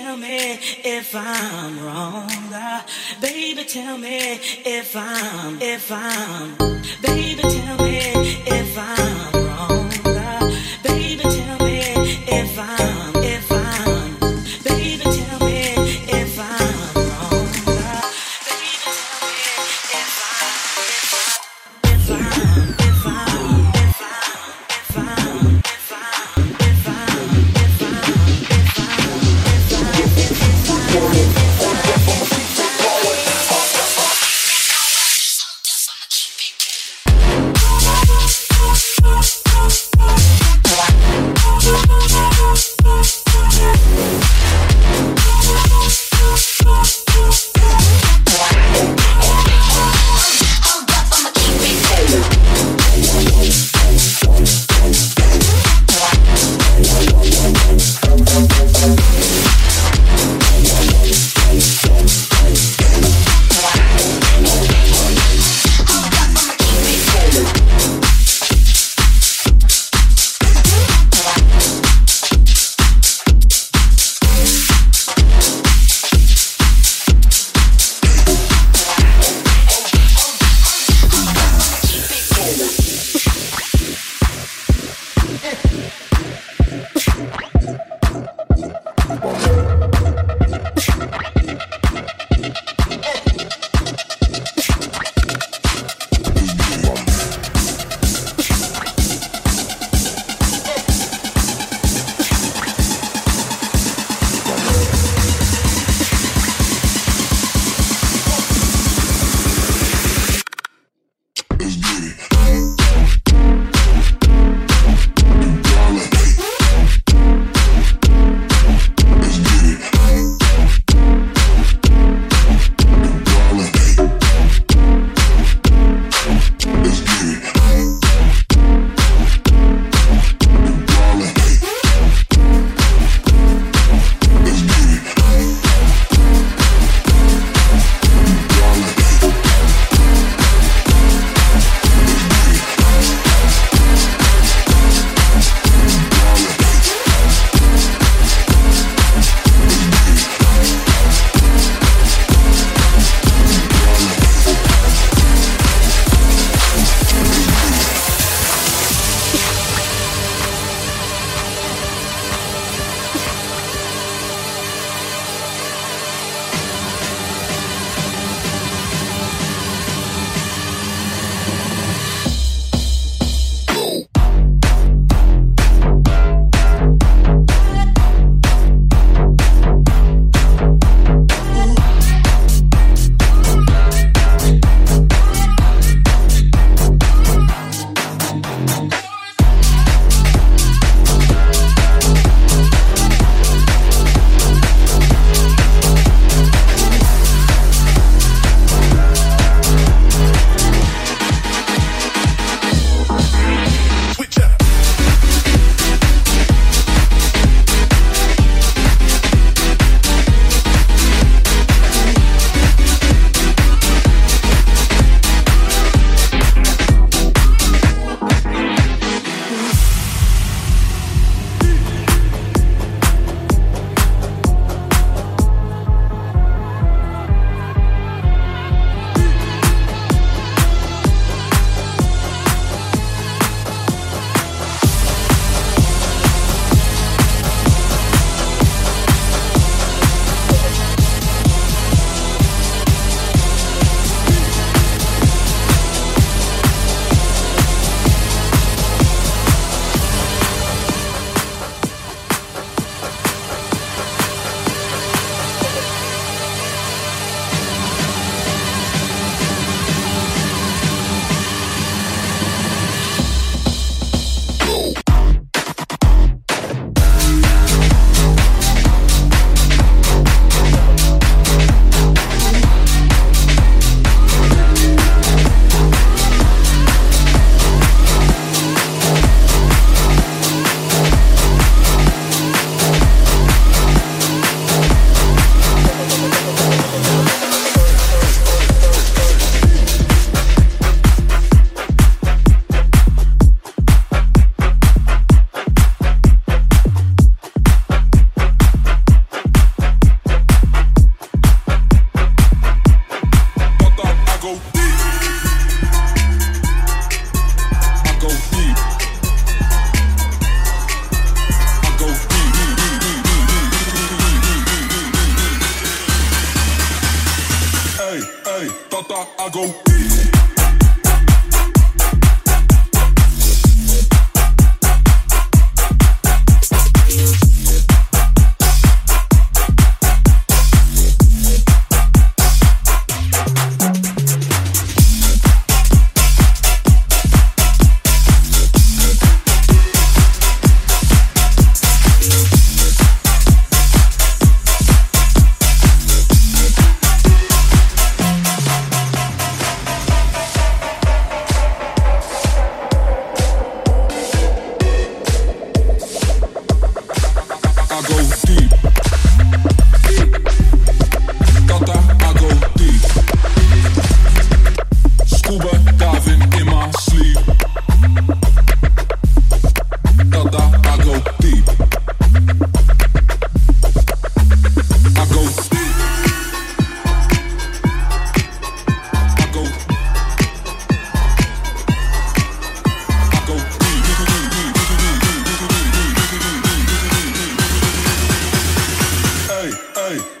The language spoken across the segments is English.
tell me if I'm wrong. Ah. Baby, tell me if I'm, if I'm. Baby, tell me if I'm.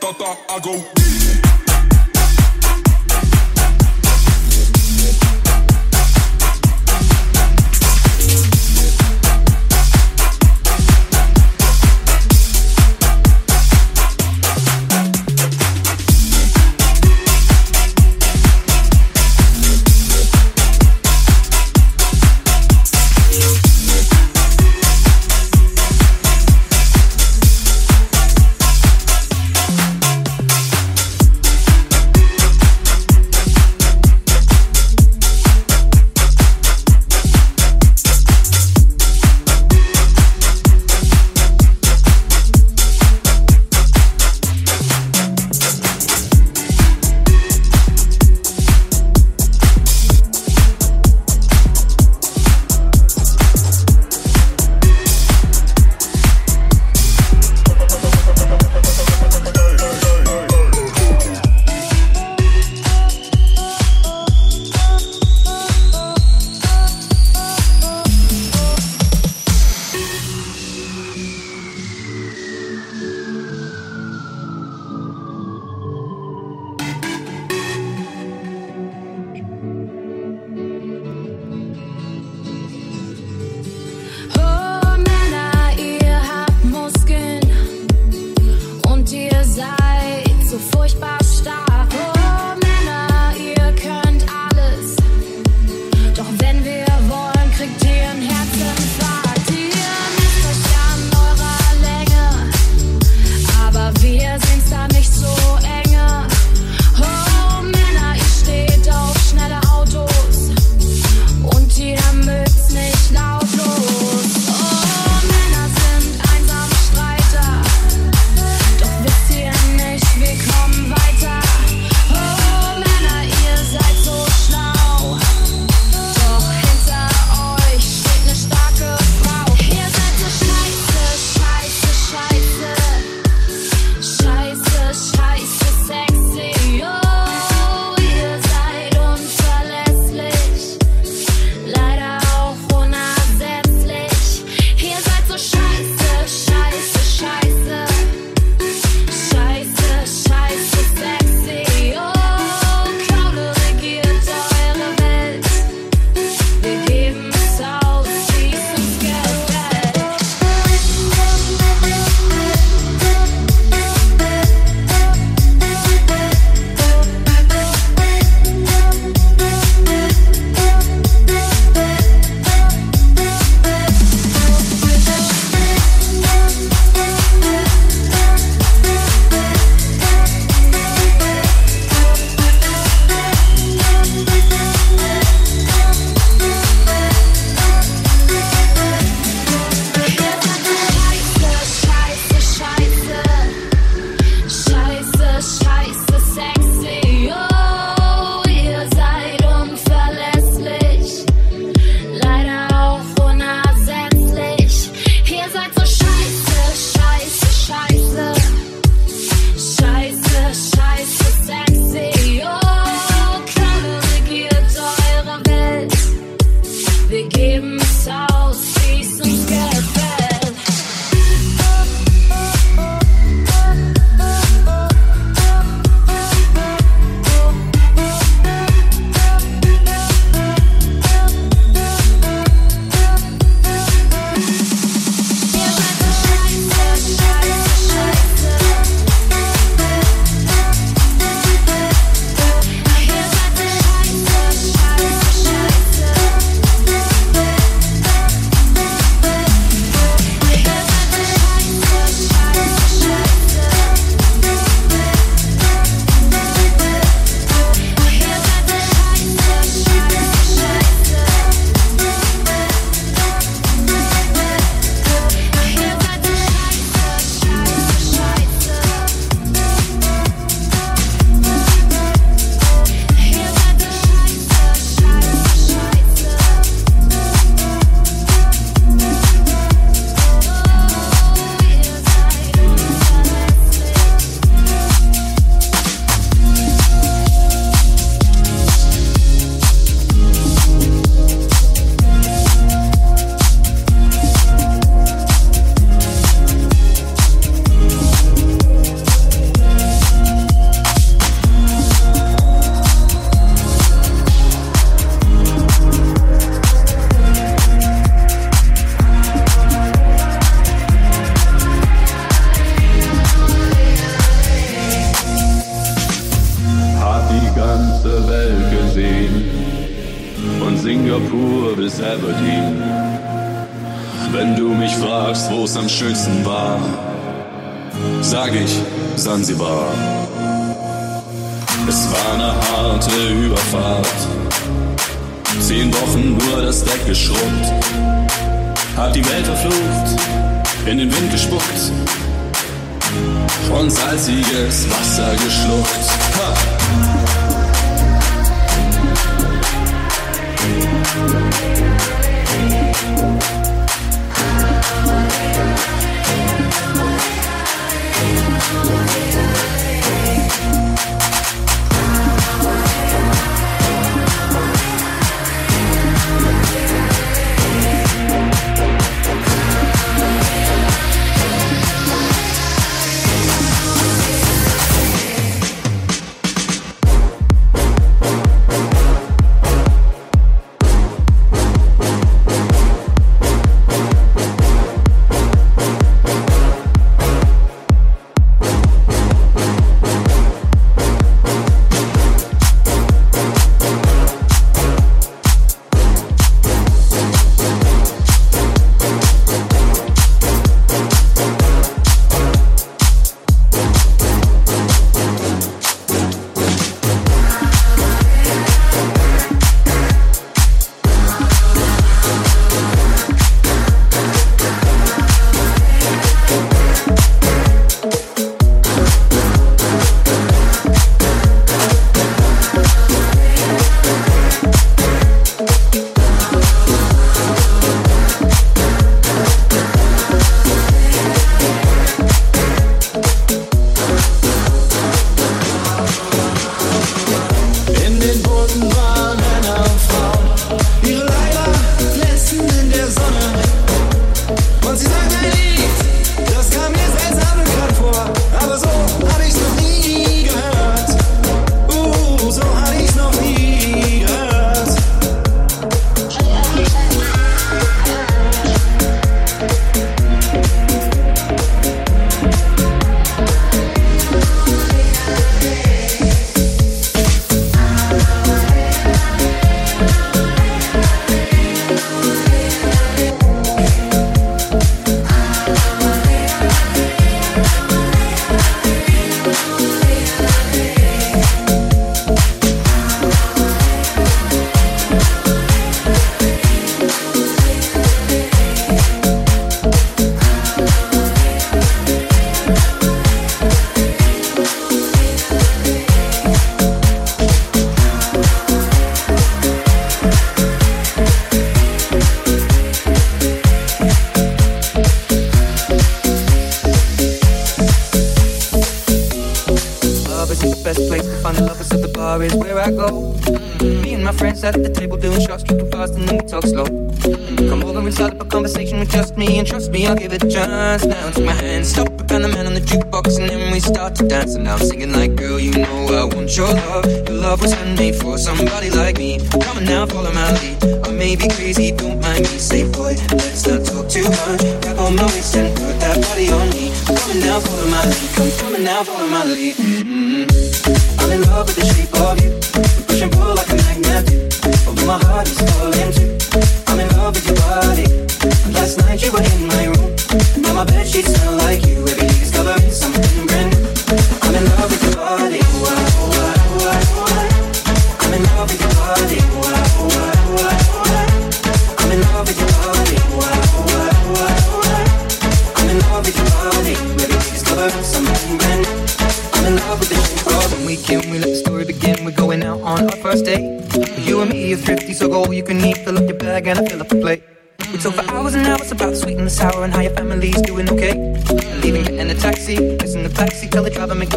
Hey, Tata, I go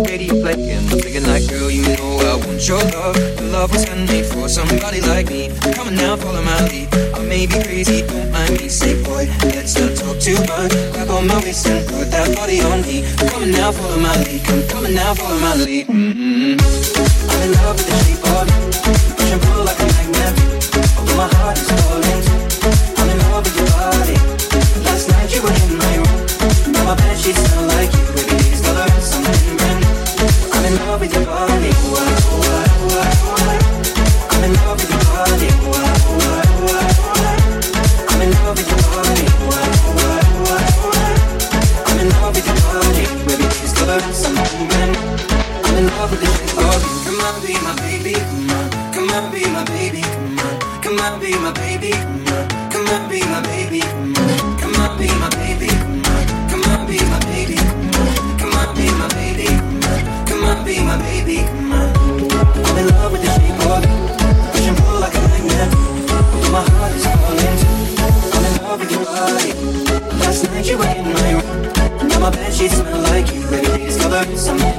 Radio playing. Thinking like, girl, you know I want your love. Your love was handmade for somebody like me. Come on now, follow my lead. I may be crazy, don't mind me. Say, boy, let's not talk too much. Grab on my waist and put that body on me. Come on now, follow my lead. Come, come on now, follow my lead. Mm-hmm. I'm in love with the shape of you. Push and pull like a magnet. Although my heart is falling. I'm in love with your body. Last night you were in my room. Now my bed sheets smell Sheets smell like you. Baby, discover something brand new.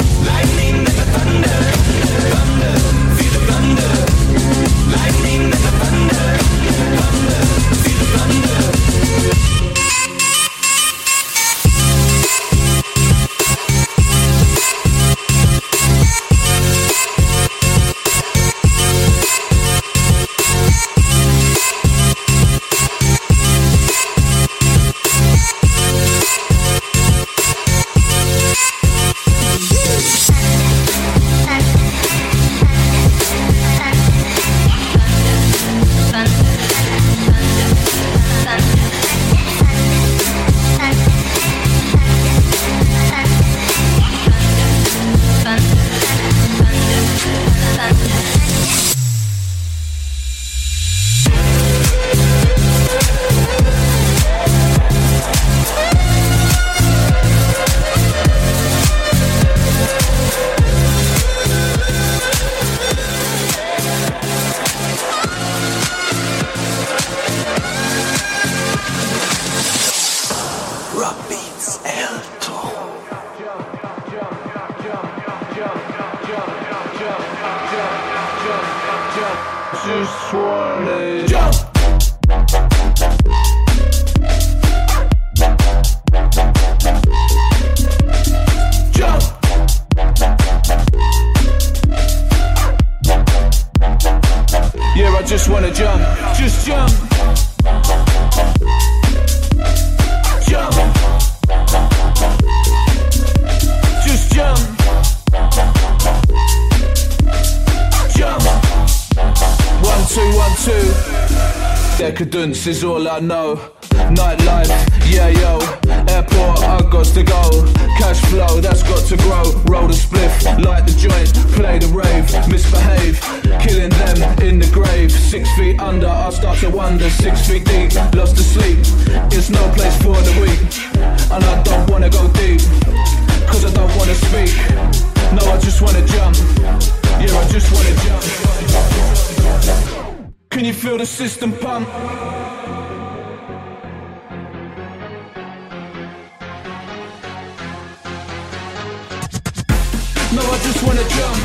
I know. Nightlife, yeah, yo. Airport, I got to go. Cash flow, that's got to grow. Roll the spliff, light the joint, play the rave, misbehave. Killing them in the grave. Six feet under, I start to wonder. Six feet deep, lost to sleep. It's no place for the weak. And I don't wanna go deep, cause I don't wanna speak. No, I just wanna jump. Yeah, I just wanna jump. Can you feel the system pump? No, I just wanna jump.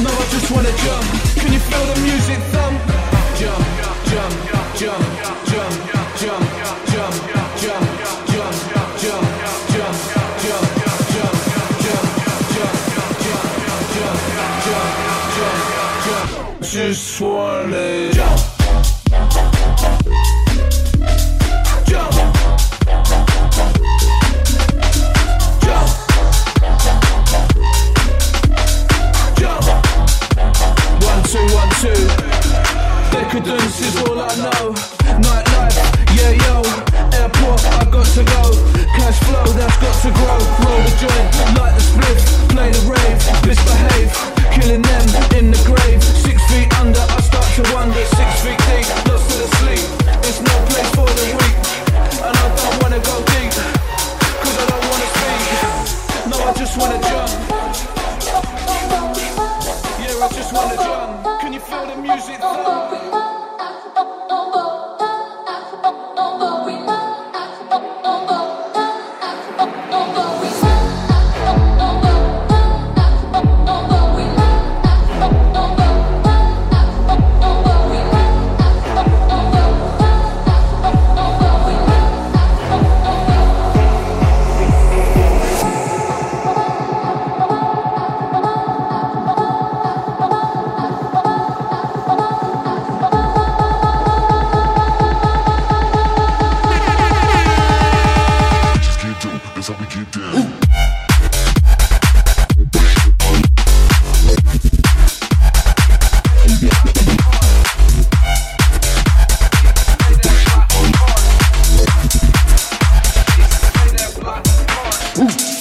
No, I just wanna jump. Can you feel the music thump? Jump, jump, jump, jump, jump, jump, jump, jump, jump, jump, jump, jump, jump, jump, Just wanna jump. Jump Just swirl it jump. Decadence is all I know. Nightlife, yeah, yo. Airport, I got to go. Cash flow, that's got to grow. Roll the joint, light the split, play the rave, misbehave. Killing them in the grave. Six feet under, I start to wonder. Six feet deep, lost to the sleep. It's no place for the weak. And I don't wanna go deep, cause I don't wanna speak. No, I just wanna jump. Yeah, I just wanna jump. Can you feel the music Ooh.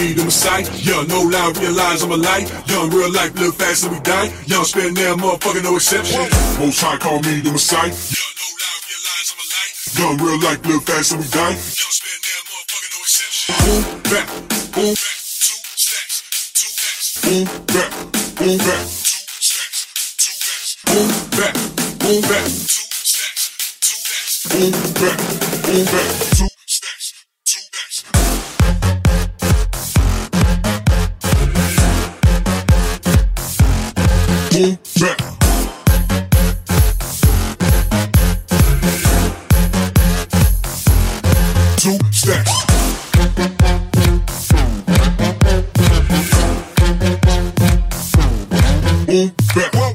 Me the Messiah. Young, no lie, realize I'm a light. Young, real life, live fast and we die. Young, spend there, motherfucker, no exception. Most high call me the Messiah. Young, no lie, realize I'm a light. Young, real life, live fast and we die. Young, spend there, motherfucker, no exception. Boom, back, boom, back, two stacks, two backs. Boom, back, boom, back, two stacks, two backs. Boom, back, boom, back, two stacks, two backs. Boom, back, boom, back, two back. Two stacks. Boom, back.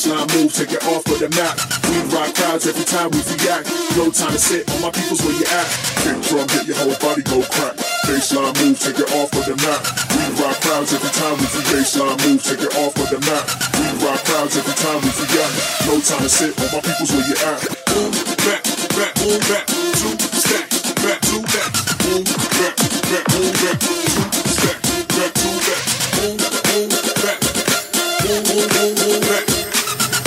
Bassline move, take it off of the map. We rock crowds every time we react. No time to sit on my people's where you at. Kick drum, get your whole body go crack. Bassline move, take it off of the map. We rock crowds every time we free bassline move, take it off of the map. We rock crowds every time we react. No time to sit on my people's where you at. Boom, back, back, boom, back, two stack, back, two back, boom, back, back, boom, back, two stack, back, two back, boom, boom, back, boom, boom, boom, boom,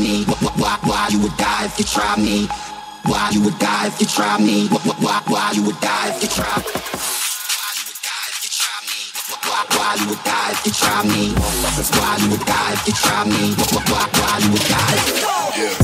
me? Why, why, why you would die if you try me? Why you would die if you try me? Why, why, why you would die if you try? me? Why you would die if you try me? Why you would die if you try me? Why you would die? Yeah.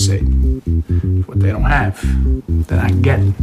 Compensate for what they don't have. They're not getting.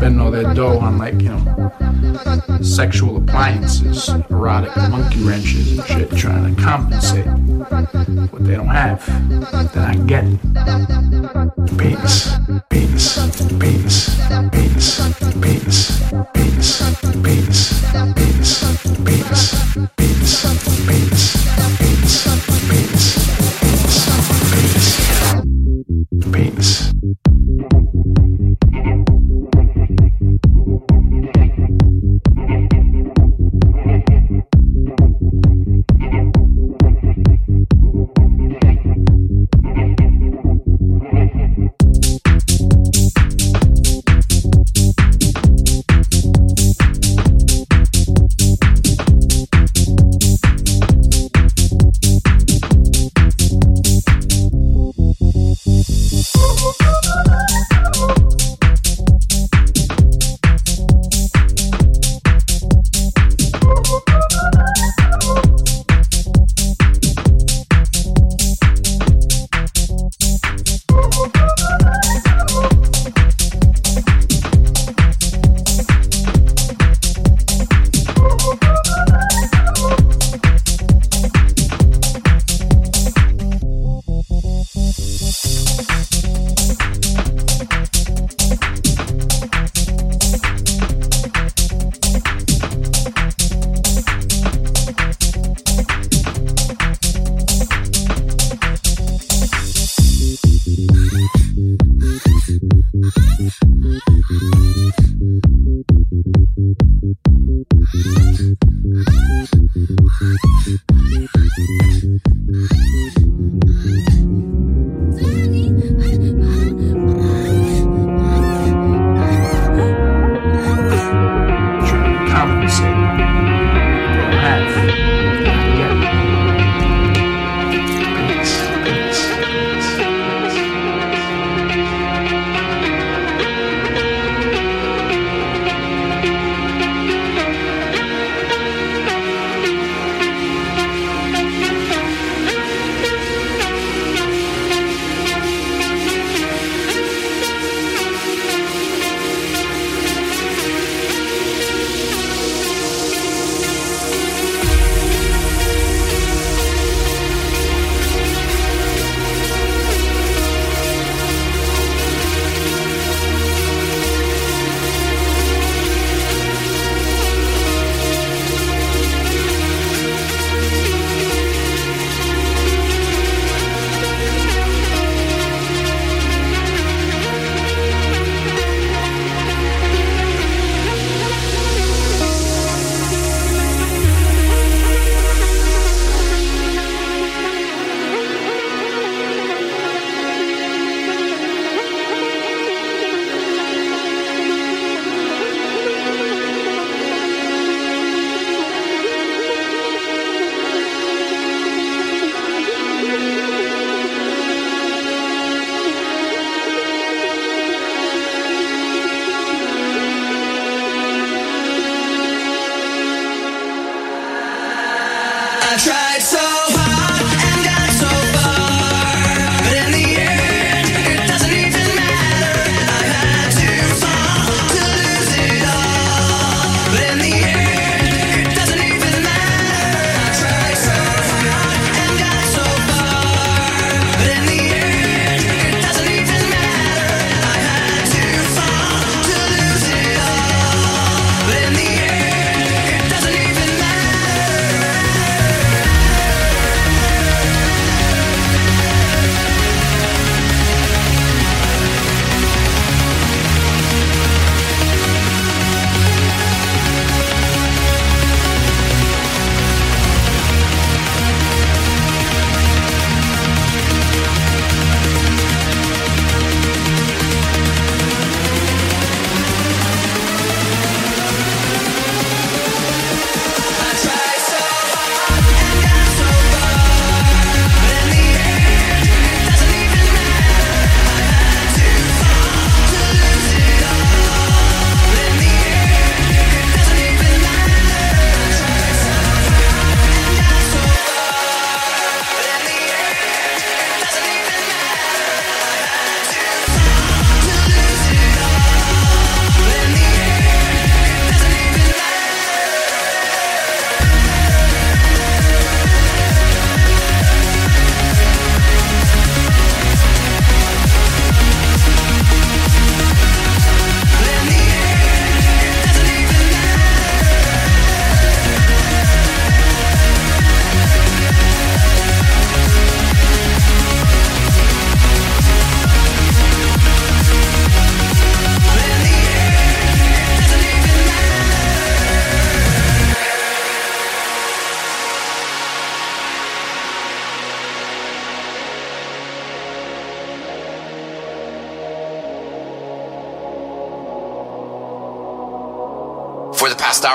Spending all their dough on like, you know, sexual appliances, erotic monkey wrenches and shit, trying to compensate what they don't have. They're not getting. Penis, penis, penis, penis, penis, penis, penis, penis, penis, penis, penis, penis, penis, penis, penis.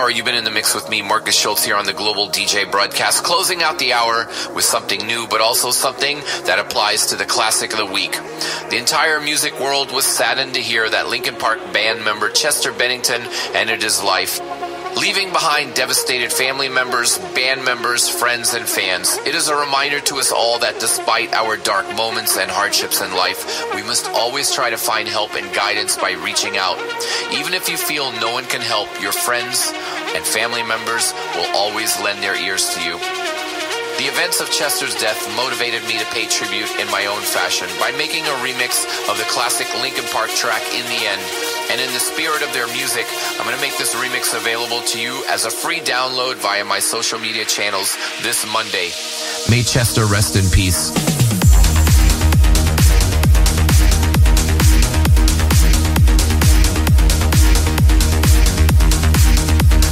Hour, you've been in the mix with me, Markus Schulz, here on the Global DJ broadcast, closing out the hour with something new, but also something that applies to the classic of the week. The entire music world was saddened to hear that Linkin Park band member Chester Bennington ended his life. Leaving behind devastated family members, band members, friends, and fans, it is a reminder to us all that despite our dark moments and hardships in life, we must always try to find help and guidance by reaching out. Even if you feel no one can help, your friends and family members will always lend their ears to you. The events of Chester's death motivated me to pay tribute in my own fashion by making a remix of the classic Linkin Park track In the End. And in the spirit of their music, I'm going to make this remix available to you as a free download via my social media channels this Monday. May Chester rest in peace.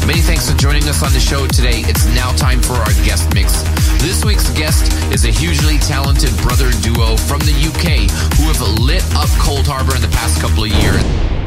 Many thanks for joining us on the show today. It's now time for our guest mix. This week's guest is a hugely talented brother duo from the UK who have lit up Coldharbour in the past couple of years.